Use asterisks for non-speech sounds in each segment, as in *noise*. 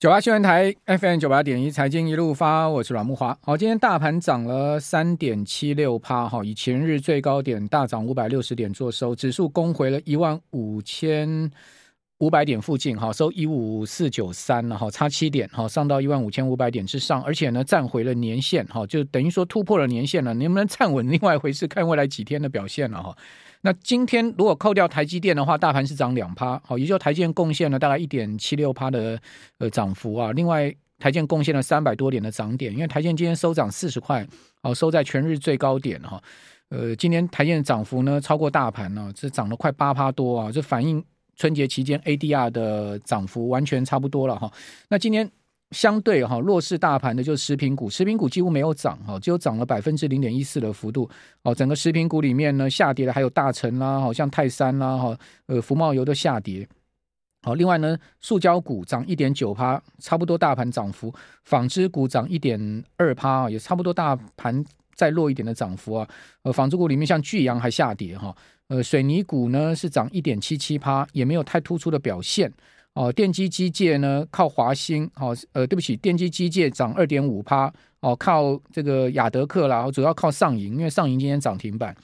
九八新闻台 FM 九八点一财经一路发，我是阮木华。好，今天大盘涨了三点七六趴，哈，以前日最高点大涨五百六十点做收，指数攻回了一万五千五百点附近，哈，收一五四九三了，哈，差七点，哈，上到一万五千五百点之上，而且呢，站回了年线，哈，就等于说突破了年线了，能不能站稳，另外一回事，看未来几天的表现了，哈。那今天如果扣掉台积电的话，大盘是涨两趴，好，也就台积电贡献了大概一点七六趴的呃涨幅啊。另外，台建贡献了三百多点的涨点，因为台建今天收涨四十块，哦，收在全日最高点哈。呃，今天台建的涨幅呢超过大盘呢，这涨了快八趴多啊，这反映春节期间 ADR 的涨幅完全差不多了哈。那今天。相对哈弱势大盘的，就是食品股，食品股几乎没有涨哈，只有涨了百分之零点一四的幅度。哦，整个食品股里面呢，下跌的还有大成啦，好像泰山啦，哈，呃，福茂油的下跌。好，另外呢，塑胶股涨一点九趴，差不多大盘涨幅。纺织股涨一点二趴，也差不多大盘再弱一点的涨幅啊。呃，纺织股里面像巨阳还下跌哈。呃，水泥股呢是涨一点七七趴，也没有太突出的表现。哦，电机机械呢靠华兴，好、哦，呃，对不起，电机机械涨二点五趴，哦，靠这个亚德客啦，主要靠上银，因为上银今天涨停板，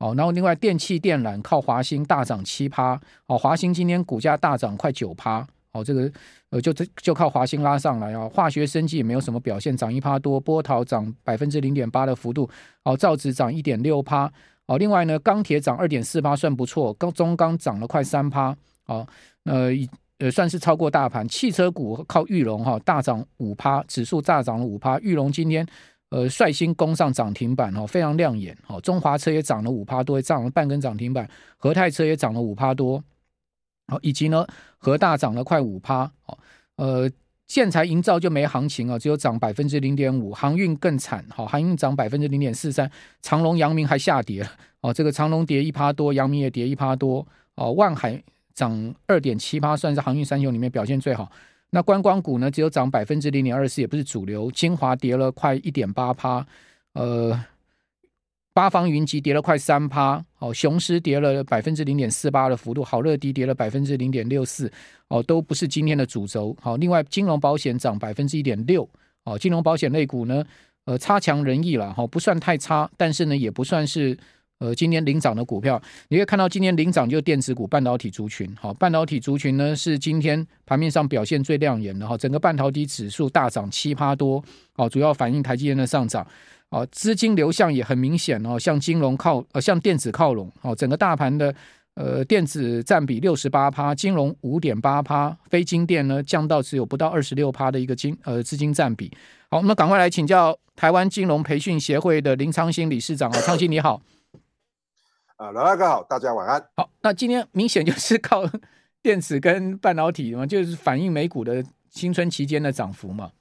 哦，然后另外电器电缆靠华兴大涨七趴，哦，华兴今天股价大涨快九趴，哦，这个呃就就靠华兴拉上来啊、哦，化学生技也没有什么表现，涨一趴多，波涛涨百分之零点八的幅度，哦，造纸涨一点六趴，哦，另外呢钢铁涨二点四趴，算不错，钢中钢涨了快三趴，哦，呃呃，算是超过大盘。汽车股靠裕隆哈大涨五趴，指数大涨了五趴。裕隆今天呃率先攻上涨停板哦，非常亮眼。哦，中华车也涨了五趴多，涨了半根涨停板。和泰车也涨了五趴多，好，以及呢和大涨了快五趴。哦，呃，建材营造就没行情啊，只有涨百分之零点五。航运更惨，好，航运涨百分之零点四三。长隆、阳明还下跌了，哦，这个长隆跌一趴多，阳明也跌一趴多。哦，万海。涨二点七八，算是航运三雄里面表现最好。那观光股呢，只有涨百分之零点二四，也不是主流。精华跌了快一点八趴，呃，八方云集跌了快三趴，哦，雄狮跌了百分之零点四八的幅度，好乐迪跌了百分之零点六四，哦，都不是今天的主轴。好，另外金融保险涨百分之一点六，哦，金融保险类股呢，呃，差强人意了，哈，不算太差，但是呢，也不算是。呃，今天领涨的股票，你可以看到今天领涨就电子股、半导体族群。好，半导体族群呢是今天盘面上表现最亮眼的哈，整个半导体指数大涨七趴多，哦，主要反映台积电的上涨。啊，资金流向也很明显哦，向金融靠呃，向电子靠拢。哦，整个大盘的呃电子占比六十八趴，金融五点八趴，非金电呢降到只有不到二十六趴的一个金呃资金占比。好，我们赶快来请教台湾金融培训协会的林昌兴理事长啊，昌兴你好。啊，老大哥好，大家晚安。好，那今天明显就是靠 *laughs* 电池跟半导体嘛，就是反映美股的新春期间的涨幅嘛。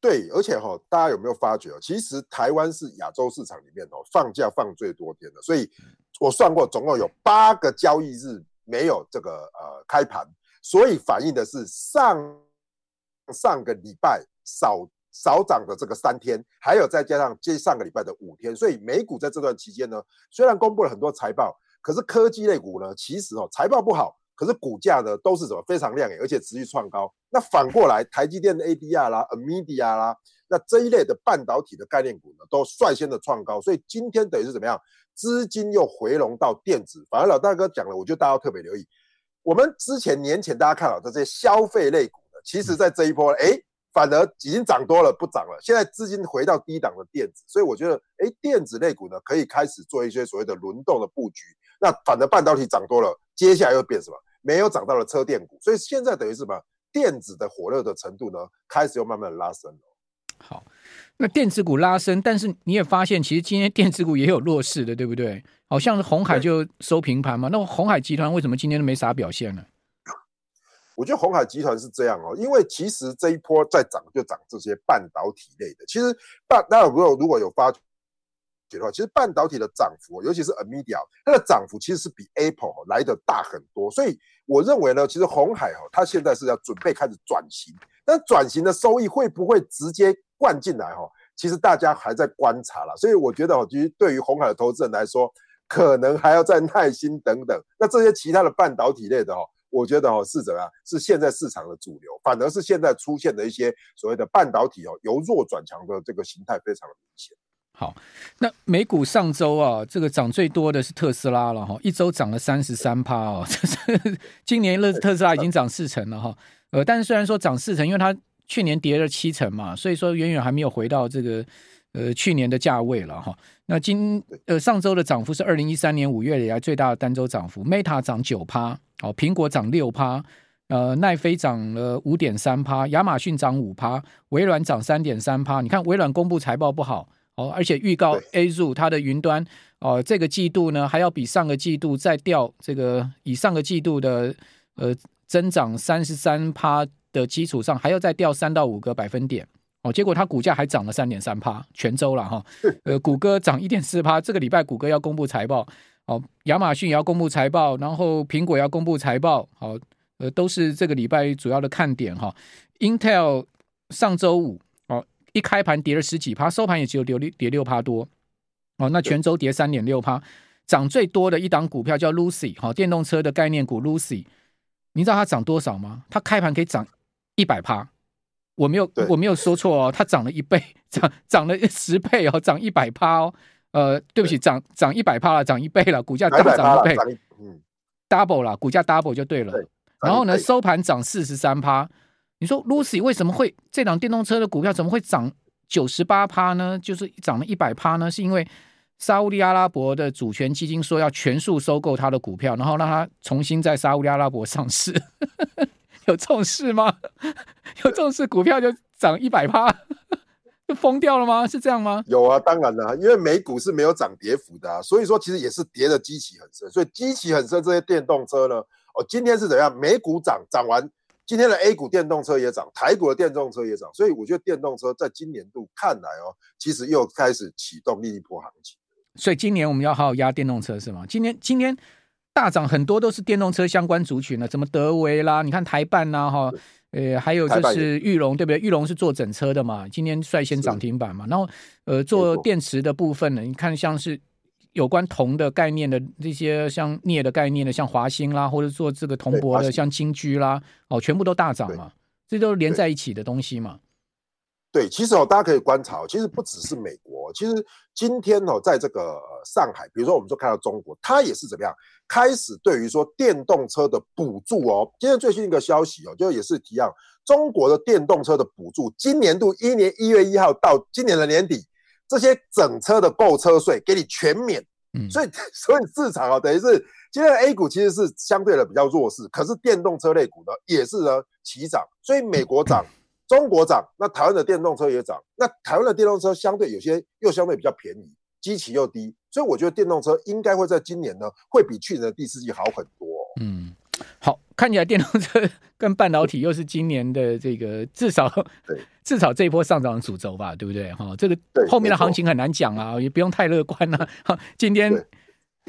对，而且哈、哦，大家有没有发觉哦？其实台湾是亚洲市场里面哦放假放最多天的，所以我算过，总共有八个交易日没有这个呃开盘，所以反映的是上上个礼拜少。少涨的这个三天，还有再加上接上个礼拜的五天，所以美股在这段期间呢，虽然公布了很多财报，可是科技类股呢，其实哦财报不好，可是股价呢都是怎么非常亮眼，而且持续创高。那反过来，台积电的 ADR 啦、NVIDIA 啦，那这一类的半导体的概念股呢，都率先的创高。所以今天等于是怎么样？资金又回笼到电子。反而老大哥讲了，我觉得大家要特别留意。我们之前年前大家看好的这些消费类股呢，其实在这一波，哎。反而已经涨多了，不涨了。现在资金回到低档的电子，所以我觉得，哎，电子类股呢可以开始做一些所谓的轮动的布局。那反而半导体涨多了，接下来又变什么？没有涨到了车电股，所以现在等于是什么？电子的火热的程度呢，开始又慢慢的拉升了。好，那电子股拉升，但是你也发现，其实今天电子股也有弱势的，对不对？好像是红海就收平盘嘛。那红海集团为什么今天都没啥表现呢？我觉得鸿海集团是这样哦，因为其实这一波在涨就涨这些半导体类的。其实半，大家如果如果有发觉的话，其实半导体的涨幅，尤其是 NVIDIA，它的涨幅其实是比 Apple 来的大很多。所以我认为呢，其实红海哈，它现在是要准备开始转型，但转型的收益会不会直接灌进来哈？其实大家还在观察啦。所以我觉得哦，其实对于红海的投资人来说，可能还要再耐心等等。那这些其他的半导体类的哦。我觉得哦是怎么样？是现在市场的主流，反而是现在出现的一些所谓的半导体哦由弱转强的这个形态非常的明显。好，那美股上周啊，这个涨最多的是特斯拉了哈，一周涨了三十三趴哦，*laughs* 这是今年乐特斯拉已经涨四成了哈，呃，但是虽然说涨四成，因为它去年跌了七成嘛，所以说远远还没有回到这个呃去年的价位了哈。那今呃上周的涨幅是二零一三年五月以来最大的单周涨幅，Meta 涨九趴，哦，苹果涨六趴，呃，奈飞涨了五点三趴，亚马逊涨五趴，微软涨三点三趴。你看微软公布财报不好。哦，而且预告 Azure 它的云端哦，这个季度呢还要比上个季度再掉这个，以上个季度的呃增长三十三趴的基础上，还要再掉三到五个百分点哦。结果它股价还涨了三点三趴，全周了哈。呃，谷歌涨一点四趴，这个礼拜谷歌要公布财报哦，亚马逊也要公布财报，然后苹果要公布财报，好，呃，都是这个礼拜主要的看点哈。Intel 上周五哦。一开盘跌了十几趴，收盘也只有跌六跌六趴多，哦，那全周跌三点六趴，涨最多的一档股票叫 Lucy，哈，电动车的概念股 Lucy，你知道它涨多少吗？它开盘可以涨一百趴，我没有我没有说错哦，它涨了一倍，*laughs* 涨涨了十倍哦，涨一百趴哦，呃，对不起，涨涨一百趴了，涨一倍了，股价大涨一倍，嗯，double 了，股价 double 就对了，对然后呢，收盘涨四十三趴。你说 Lucy 为什么会这档电动车的股票怎么会涨九十八趴呢？就是涨了一百趴呢？是因为沙乌地阿拉伯的主权基金说要全数收购他的股票，然后让他重新在沙乌地阿拉伯上市。*laughs* 有这种事吗？*laughs* 有这种事股票就涨一百趴，就疯掉了吗？是这样吗？有啊，当然了、啊，因为美股是没有涨跌幅的、啊，所以说其实也是跌的基期很深。所以基期很深，这些电动车呢，哦，今天是怎样？美股涨涨完。今天的 A 股电动车也涨，台股的电动车也涨，所以我觉得电动车在今年度看来哦，其实又开始启动另一波行情。所以今年我们要好好压电动车是吗？今年今天大涨很多都是电动车相关族群了，怎么德维啦，你看台办呐哈，呃还有就是玉龙对不对？玉龙是做整车的嘛，今天率先涨停板嘛，然后呃做电池的部分呢，你看像是。有关铜的概念的这些，像镍的概念的，像华兴啦，或者做这个铜箔的，像金居啦，哦，全部都大涨嘛，这都是连在一起的东西嘛。对，其实哦，大家可以观察，其实不只是美国，其实今天哦，在这个上海，比如说我们说看到中国，它也是怎么样，开始对于说电动车的补助哦，今天最新一个消息哦，就也是提到中国的电动车的补助，今年度一年一月一号到今年的年底。这些整车的购车税给你全免，嗯，所以 *laughs* 所以市场啊，等于是今天的 A 股其实是相对的比较弱势，可是电动车类股呢也是呢齐涨，所以美国涨，*laughs* 中国涨，那台湾的电动车也涨，那台湾的电动车相对有些又相对比较便宜，基期又低，所以我觉得电动车应该会在今年呢会比去年的第四季好很多，嗯。好，看起来电动车跟半导体又是今年的这个至少至少这一波上涨的主轴吧，对不对？哈，这个后面的行情很难讲啊，也不用太乐观了。哈，今天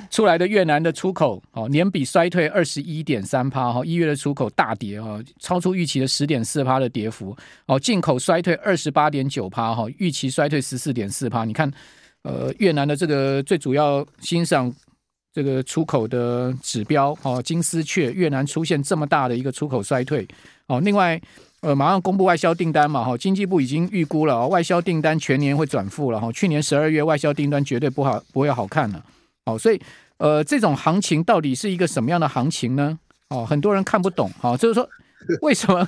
出来的越南的出口哦，年比衰退二十一点三趴，哈，一月的出口大跌哦，超出预期的十点四趴的跌幅。哦，进口衰退二十八点九趴，哈，预期衰退十四点四趴。你看，呃，越南的这个最主要欣赏。这个出口的指标哦，金丝雀越南出现这么大的一个出口衰退哦。另外，呃，马上公布外销订单嘛，哈，经济部已经预估了外销订单全年会转负了哈。去年十二月外销订单绝对不好，不会好看了。哦，所以呃，这种行情到底是一个什么样的行情呢？哦，很多人看不懂。哦，就是说为什么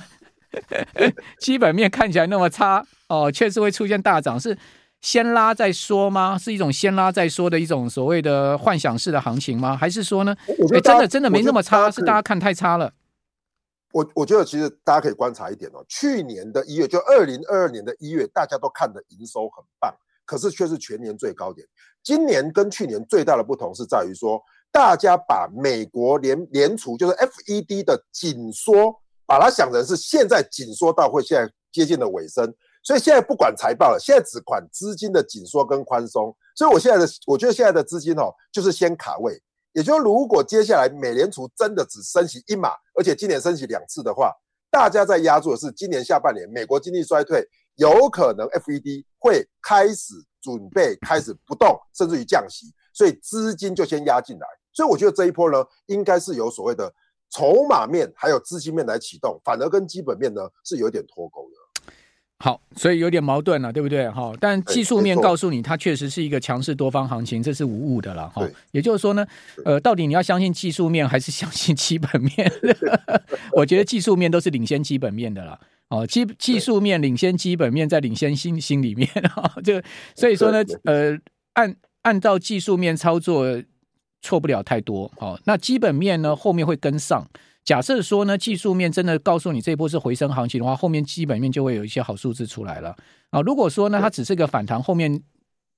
*laughs* 基本面看起来那么差哦，确实会出现大涨是？先拉再说吗？是一种先拉再说的一种所谓的幻想式的行情吗？还是说呢？哎，真的真的没那么差，是大家看太差了。我我觉得其实大家可以观察一点哦，去年的一月，就二零二二年的一月，大家都看的营收很棒，可是却是全年最高点。今年跟去年最大的不同是在于说，大家把美国联联储就是 FED 的紧缩，把它想成是现在紧缩到会现在接近的尾声。所以现在不管财报了，现在只管资金的紧缩跟宽松。所以我现在的，我觉得现在的资金哦，就是先卡位。也就是如果接下来美联储真的只升息一码，而且今年升息两次的话，大家在押注的是今年下半年美国经济衰退，有可能 FED 会开始准备开始不动，*laughs* 甚至于降息，所以资金就先压进来。所以我觉得这一波呢，应该是有所谓的筹码面还有资金面来启动，反而跟基本面呢是有点脱钩的。好，所以有点矛盾了，对不对？哈，但技术面告诉你，它确实是一个强势多方行情，这是无误的了。哈，也就是说呢，呃，到底你要相信技术面还是相信基本面？*laughs* *laughs* 我觉得技术面都是领先基本面的了。哦，技技术面领先基本面，在领先心心里面啊，这个所以说呢，呃，按按照技术面操作，错不了太多。好，那基本面呢，后面会跟上。假设说呢，技术面真的告诉你这一波是回升行情的话，后面基本面就会有一些好数字出来了啊。如果说呢，它只是个反弹，后面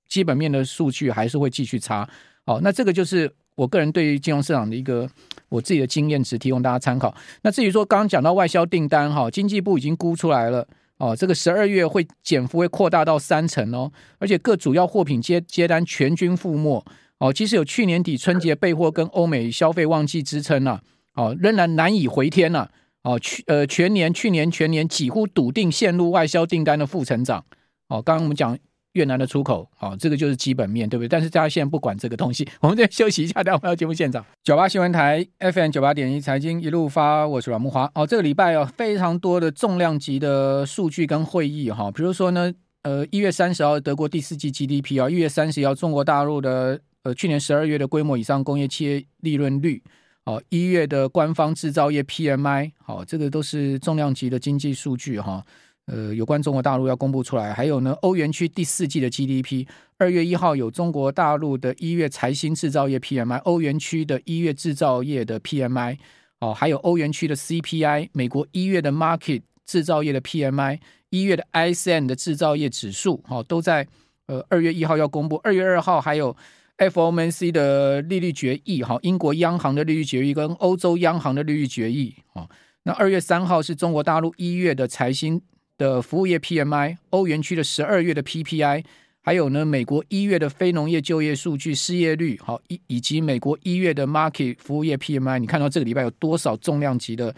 基本面的数据还是会继续差。好，那这个就是我个人对于金融市场的一个我自己的经验值，提供大家参考。那至于说刚刚讲到外销订单哈，经济部已经估出来了哦，这个十二月会减幅会扩大到三成哦，而且各主要货品接接单全军覆没哦。即使有去年底春节备货跟欧美消费旺季支撑啊。哦，仍然难以回天呐、啊！哦，去呃全年去年全年几乎笃定陷入外销订单的负成长。哦，刚刚我们讲越南的出口，哦，这个就是基本面，对不对？但是大家现在不管这个东西，*laughs* 我们再休息一下，待会儿要节目现场。九八新闻台 FM 九八点一财经一路发，我是阮木华。哦，这个礼拜、哦、非常多的重量级的数据跟会议哈、哦，比如说呢，呃，一月三十号德国第四季 GDP 啊、哦，一月三十号中国大陆的呃去年十二月的规模以上工业企业利润率。哦，一月的官方制造业 PMI，好，这个都是重量级的经济数据哈。呃，有关中国大陆要公布出来，还有呢，欧元区第四季的 GDP，二月一号有中国大陆的一月财新制造业 PMI，欧元区的一月制造业的 PMI，哦，还有欧元区的 CPI，美国一月的 Market 制造业的 PMI，一月的 ISM 的制造业指数，哦，都在呃二月一号要公布，二月二号还有。FOMC 的利率决议，哈，英国央行的利率决议跟欧洲央行的利率决议，啊，那二月三号是中国大陆一月的财新的服务业 PMI，欧元区的十二月的 PPI，还有呢，美国一月的非农业就业数据、失业率，好，以以及美国一月的 Market 服务业 PMI，你看到这个礼拜有多少重量级的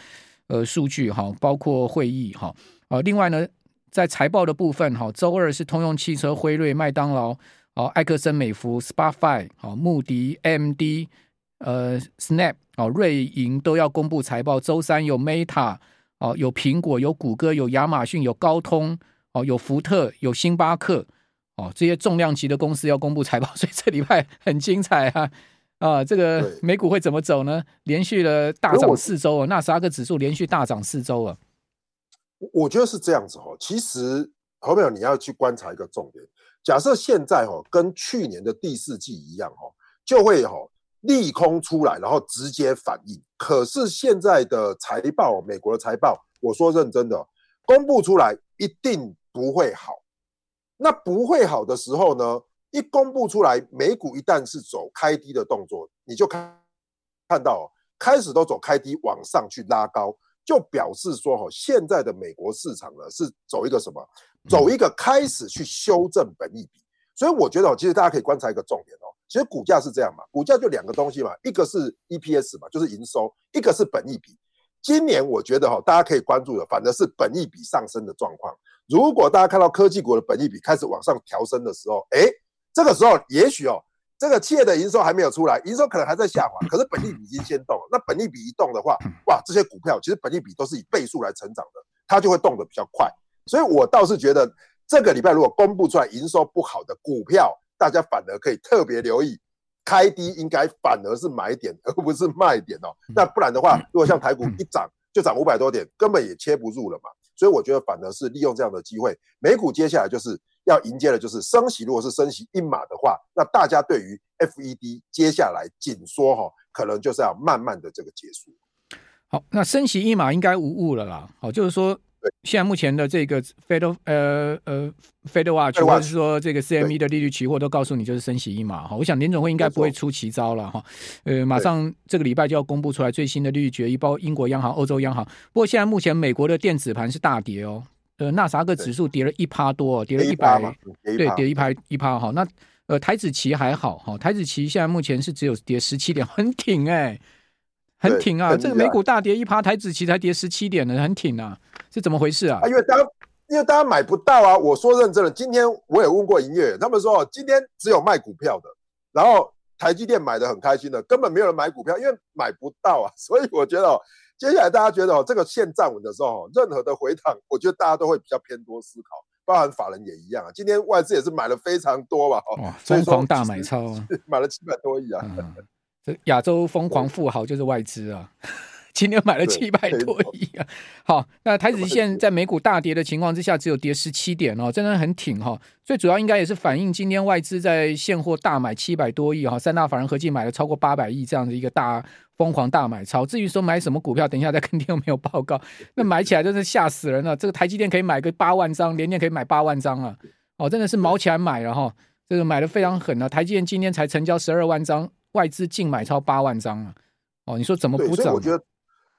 呃数据，哈，包括会议，哈，啊，另外呢，在财报的部分，哈，周二是通用汽车、辉瑞、麦当劳。哦，埃克森美孚、Spotify、哦，穆迪、MD、呃，Snap、哦，瑞银都要公布财报。周三有 Meta，哦，有苹果、有谷歌、有亚马逊、有高通，哦，有福特、有星巴克，哦，这些重量级的公司要公布财报，*laughs* 所以这礼拜很精彩啊！啊，这个美股会怎么走呢？连续了大涨四周啊，纳斯达克指数连续大涨四周啊。我觉得是这样子哦。其实，朋友你要去观察一个重点。假设现在哦跟去年的第四季一样哦，就会哈利空出来，然后直接反应。可是现在的财报，美国的财报，我说认真的，公布出来一定不会好。那不会好的时候呢，一公布出来，美股一旦是走开低的动作，你就看看到开始都走开低往上去拉高，就表示说哈，现在的美国市场呢是走一个什么？走一个开始去修正本益比，所以我觉得哦，其实大家可以观察一个重点哦。其实股价是这样嘛，股价就两个东西嘛，一个是 EPS 嘛，就是营收，一个是本益比。今年我觉得哈，大家可以关注的，反正是本益比上升的状况。如果大家看到科技股的本益比开始往上调升的时候，哎，这个时候也许哦，这个企业的营收还没有出来，营收可能还在下滑，可是本益比已经先动了。那本益比一动的话，哇，这些股票其实本益比都是以倍数来成长的，它就会动得比较快。所以，我倒是觉得这个礼拜如果公布出来营收不好的股票，大家反而可以特别留意，开低应该反而是买点，*laughs* 而不是卖点哦。那不然的话，如果像台股一涨就涨五百多点，根本也切不入了嘛。所以我觉得反而是利用这样的机会，美股接下来就是要迎接的就是升息。如果是升息一码的话，那大家对于 FED 接下来紧缩哈，可能就是要慢慢的这个结束。好，那升息一码应该无误了啦。好，就是说。现在目前的这个 Fed 呃呃 Fed Watch 或者是说这个 CME 的利率期货都告诉你就是升息一码。哈，我想联总会应该不会出奇招了哈，呃马上这个礼拜就要公布出来最新的利率决议，包括英国央行、欧洲央行。不过现在目前美国的电子盘是大跌哦，呃纳斯达克指数跌了一趴多，跌了一百，对，跌一趴一趴哈。那呃台子期还好哈，台子期现在目前是只有跌十七点，很挺哎、欸，很挺啊，这个美股大跌一趴，台子期才跌十七点呢，很挺啊。是怎么回事啊？啊，因为大家因为大家买不到啊。我说认真的，今天我也问过营业员，他们说今天只有卖股票的，然后台积电买的很开心的，根本没有人买股票，因为买不到啊。*laughs* 所以我觉得哦，接下来大家觉得哦，这个线站稳的时候，任何的回档，我觉得大家都会比较偏多思考，包含法人也一样啊。今天外资也是买了非常多吧，哦，*laughs* 疯狂大买超，*laughs* 买了七百多亿啊。嗯、这亚洲疯狂富豪就是外资啊。今天买了七百多亿啊！*laughs* 好，那台子现在美股大跌的情况之下，只有跌十七点哦，真的很挺哈。最主要应该也是反映今天外资在现货大买七百多亿哈，三大法人合计买了超过八百亿这样的一个大疯狂大买超。至于说买什么股票，等一下再跟 *laughs* 听众朋友报告。那买起来真是吓死人了，这个台积电可以买个八万张，联电可以买八万张啊！哦，真的是毛起来买了哈，这个买的非常狠啊。台积电今天才成交十二万张，外资净买超八万张啊！哦，你说怎么不涨？我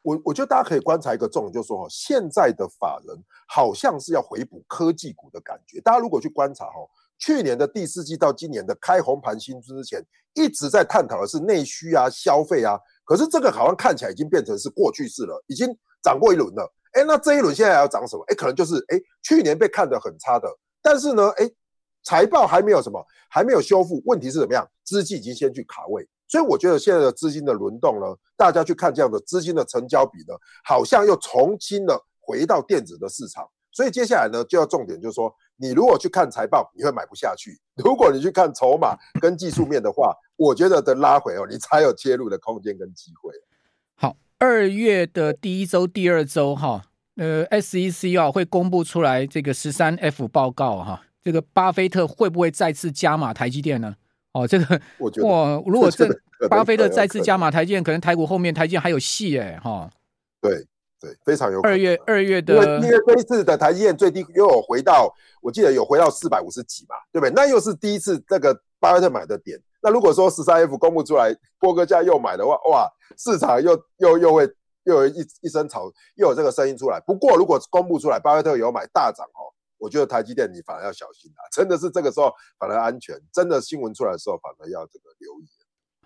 我我觉得大家可以观察一个重点，就是说哈，现在的法人好像是要回补科技股的感觉。大家如果去观察哈，去年的第四季到今年的开红盘新之前，一直在探讨的是内需啊、消费啊。可是这个好像看起来已经变成是过去式了，已经涨过一轮了。哎，那这一轮现在要涨什么？哎，可能就是哎，去年被看得很差的，但是呢，哎，财报还没有什么，还没有修复。问题是怎么样？资金已经先去卡位。所以我觉得现在的资金的轮动呢，大家去看这样的资金的成交比呢，好像又重新的回到电子的市场。所以接下来呢，就要重点就是说，你如果去看财报，你会买不下去；如果你去看筹码跟技术面的话，我觉得的拉回哦，你才有切入的空间跟机会。好，二月的第一周、第二周哈，呃，SEC 啊会公布出来这个十三 F 报告哈，这个巴菲特会不会再次加码台积电呢？哦，这个 *laughs* 我觉得哇，如果这巴菲特再次加码台积电，可能台股后面台积电还有戏哎哈。对对，非常有可能。二月二月的，因为这一次的台积电最低又有回到，我记得有回到四百五十几嘛，对不对？那又是第一次这个巴菲特买的点。那如果说十三 F 公布出来，波哥家又买的话，哇，市场又又又会又有一一声吵，又有这个声音出来。不过如果公布出来，巴菲特有买大涨哦。我觉得台积电你反而要小心啊！真的是这个时候反而安全，真的新闻出来的时候反而要这个留意。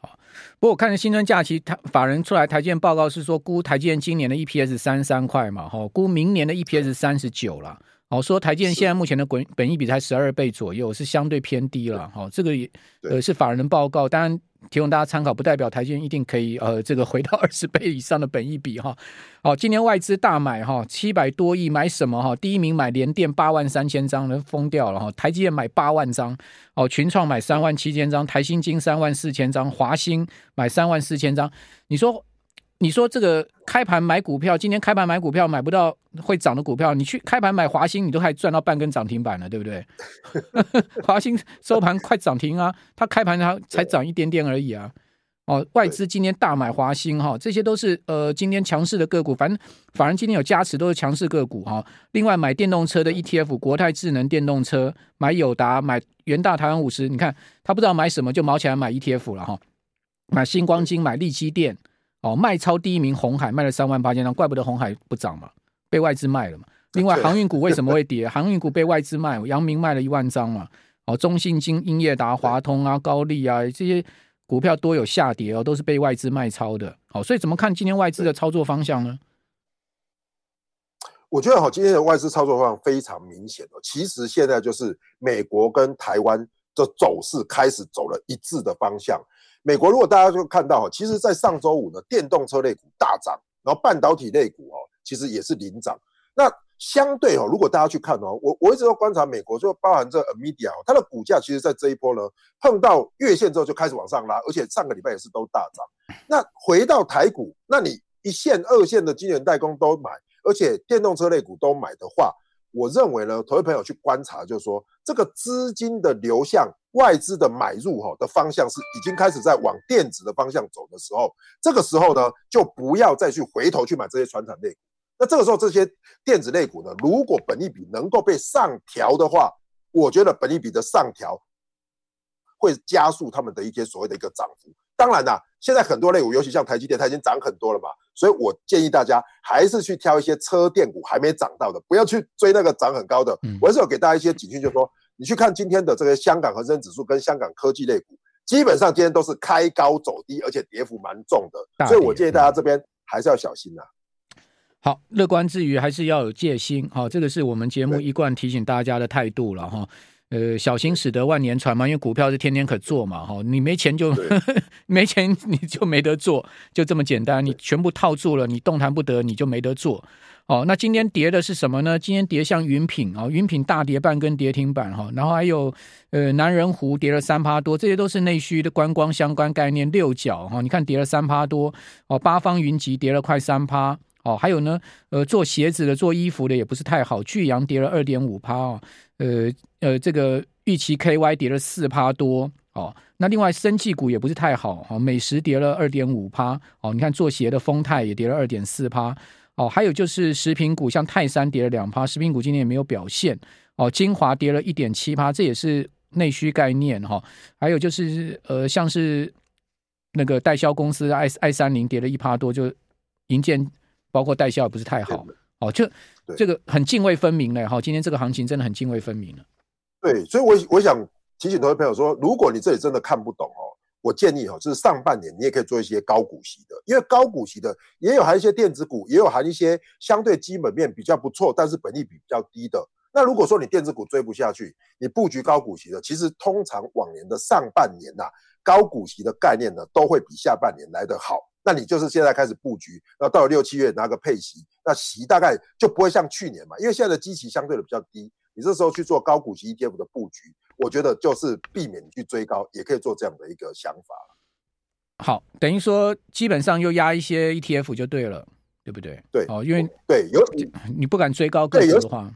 好，不过我看新春假期，他法人出来台积电报告是说，估台积电今年的 EPS 三三块嘛，哈，估明年的 EPS 三十九了。好，说台积电现在目前的滚本益比才十二倍左右，是相对偏低了。哦，这个也呃是法人的报告，当然。提供大家参考，不代表台积电一定可以呃，这个回到二十倍以上的本益比哈。好，今年外资大买哈，七百多亿买什么哈？第一名买联电八万三千张，人疯掉了哈。台积电买八万张，哦，群创买三万七千张，台新金三万四千张，华兴买三万四千张。你说？你说这个开盘买股票，今天开盘买股票买不到会涨的股票，你去开盘买华兴，你都还赚到半根涨停板了，对不对？*laughs* *laughs* 华兴收盘快涨停啊，它开盘它才涨一点点而已啊。哦，外资今天大买华兴哈，这些都是呃今天强势的个股，反正反正今天有加持都是强势个股哈。另外买电动车的 ETF，国泰智能电动车，买友达，买元大台湾五十，你看他不知道买什么就毛起来买 ETF 了哈。买星光金，买力积电。哦，卖超第一名红海卖了三万八千张，怪不得红海不涨嘛，被外资卖了嘛。另外航运股为什么会跌？*laughs* 航运股被外资卖，阳明卖了一万张嘛。哦，中信金、英业达、华通啊、高利啊这些股票多有下跌哦，都是被外资卖超的。好，所以怎么看今天外资的操作方向呢？我觉得哈，今天的外资操作方向非常明显哦。其实现在就是美国跟台湾的走势开始走了一致的方向。美国如果大家就看到哈，其实，在上周五呢，电动车类股大涨，然后半导体类股哦，其实也是领涨。那相对哦，如果大家去看哦，我我一直都观察美国，就包含这 NVIDIA，它的股价其实，在这一波呢，碰到月线之后就开始往上拉，而且上个礼拜也是都大涨。那回到台股，那你一线、二线的晶圆代工都买，而且电动车类股都买的话，我认为呢，投资朋友去观察，就是说这个资金的流向。外资的买入哈的方向是已经开始在往电子的方向走的时候，这个时候呢，就不要再去回头去买这些传产类股。那这个时候这些电子类股呢，如果本益比能够被上调的话，我觉得本益比的上调会加速他们的一些所谓的一个涨幅。当然啦，现在很多类股，尤其像台积电，它已经涨很多了嘛，所以我建议大家还是去挑一些车电股还没涨到的，不要去追那个涨很高的。我还是有给大家一些警讯，就是说。你去看今天的这个香港恒生指数跟香港科技类股，基本上今天都是开高走低，而且跌幅蛮重的，所以我建议大家这边还是要小心呐、啊。好，乐观之余还是要有戒心，好，这个是我们节目一贯提醒大家的态度了哈。呃，小心驶得万年船嘛，因为股票是天天可做嘛，哈，你没钱就对 *laughs* 没钱，你就没得做，就这么简单。你全部套住了，你动弹不得，你就没得做。哦，那今天跌的是什么呢？今天跌像云品啊，云品大跌半根跌停板哈，然后还有呃南仁湖跌了三趴多，这些都是内需的观光相关概念。六角哈，你看跌了三趴多哦，八方云集跌了快三趴哦，还有呢，呃，做鞋子的、做衣服的也不是太好，巨阳跌了二点五趴哦。呃呃，这个玉期 KY 跌了四趴多哦，那另外生技股也不是太好哦，美食跌了二点五趴哦，你看做鞋的丰泰也跌了二点四趴哦，还有就是食品股，像泰山跌了两趴，食品股今天也没有表现哦，精华跌了一点七趴，这也是内需概念哈、哦，还有就是呃，像是那个代销公司爱爱三零跌了一趴多，就银建包括代销也不是太好。哦，就这个很泾渭分明嘞哈，今天这个行情真的很泾渭分明了。对，所以我，我我想提醒各位朋友说，如果你这里真的看不懂哦，我建议哈，就是上半年你也可以做一些高股息的，因为高股息的也有含一些电子股，也有含一些相对基本面比较不错，但是本益比比较低的。那如果说你电子股追不下去，你布局高股息的，其实通常往年的上半年呐、高股息的概念呢，都会比下半年来得好。那你就是现在开始布局，然后到了六七月拿个配息，那息大概就不会像去年嘛，因为现在的基期相对的比较低，你这时候去做高股息 ETF 的布局，我觉得就是避免你去追高，也可以做这样的一个想法。好，等于说基本上又压一些 ETF 就对了，对不对？对，哦，因为对有你不敢追高个股的话，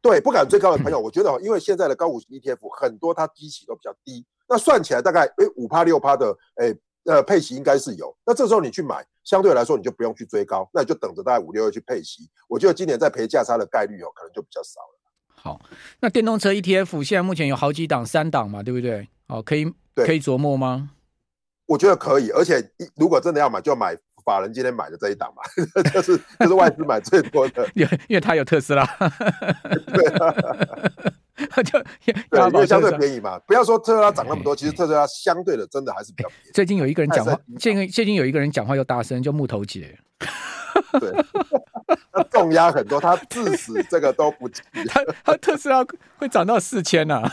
对，不敢追高的朋友，*laughs* 我觉得因为现在的高股息 ETF 很多它基期都比较低，那算起来大概诶五趴六趴的诶。呃，配息应该是有，那这时候你去买，相对来说你就不用去追高，那你就等着大概五六月去配息。我觉得今年在赔价差的概率哦，可能就比较少了。好，那电动车 ETF 现在目前有好几档，三档嘛，对不对？哦，可以可以琢磨吗？我觉得可以，而且如果真的要买，就买法人今天买的这一档嘛，*laughs* 就是就是外资买最多的，*laughs* 因为因为他有特斯拉。对啊。*laughs* 就对，因为相对便宜嘛，不要说特斯拉涨那么多，其实特斯拉相对的真的还是比较便宜。最近有一个人讲话，最近最近有一个人讲话又大声，就木头姐。对，他重压很多，他至死这个都不 *laughs* 他他特斯拉会涨到四千呐。*laughs*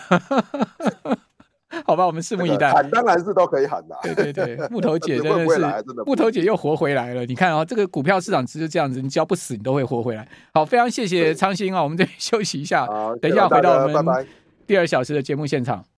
好吧，我们拭目以待。喊当然是都可以喊的。对对对，木头姐 *laughs* 真的是木头姐又活回来了。你看啊，这个股票市场就是这样子，你只要不死，你都会活回来。好，非常谢谢昌兴啊，我们这边休息一下，等一下回到我们第二小时的节目现场。